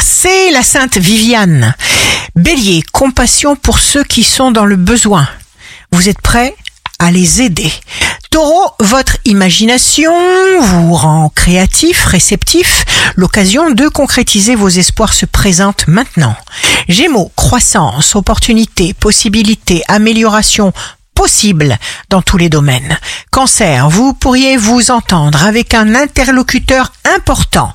c'est la Sainte Viviane. Bélier, compassion pour ceux qui sont dans le besoin. Vous êtes prêt à les aider. Taureau, votre imagination vous rend créatif, réceptif. L'occasion de concrétiser vos espoirs se présente maintenant. Gémeaux, croissance, opportunité, possibilité, amélioration, possible dans tous les domaines. Cancer, vous pourriez vous entendre avec un interlocuteur important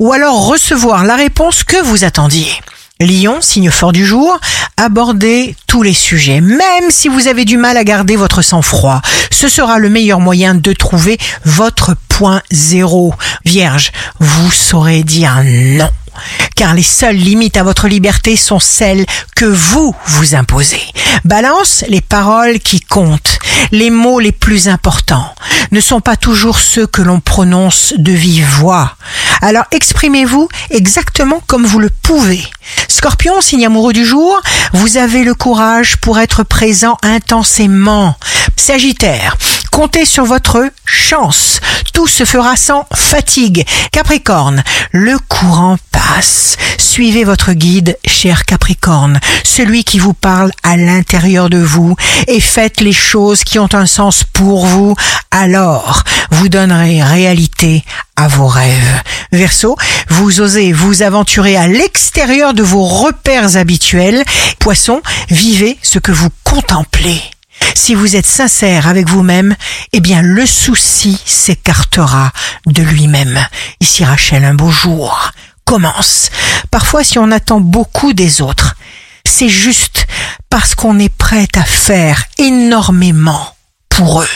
ou alors recevoir la réponse que vous attendiez. Lion, signe fort du jour, abordez tous les sujets, même si vous avez du mal à garder votre sang-froid. Ce sera le meilleur moyen de trouver votre point zéro. Vierge, vous saurez dire non car les seules limites à votre liberté sont celles que vous vous imposez. Balance, les paroles qui comptent, les mots les plus importants, ne sont pas toujours ceux que l'on prononce de vive voix. Alors exprimez-vous exactement comme vous le pouvez. Scorpion, signe amoureux du jour, vous avez le courage pour être présent intensément. Sagittaire, comptez sur votre chance. Tout se fera sans fatigue. Capricorne, le courant Suivez votre guide, cher Capricorne, celui qui vous parle à l'intérieur de vous, et faites les choses qui ont un sens pour vous. Alors, vous donnerez réalité à vos rêves. Verseau, vous osez vous aventurer à l'extérieur de vos repères habituels. Poisson, vivez ce que vous contemplez. Si vous êtes sincère avec vous-même, eh bien le souci s'écartera de lui-même. Ici Rachel, un beau jour commence. Parfois si on attend beaucoup des autres, c'est juste parce qu'on est prêt à faire énormément pour eux.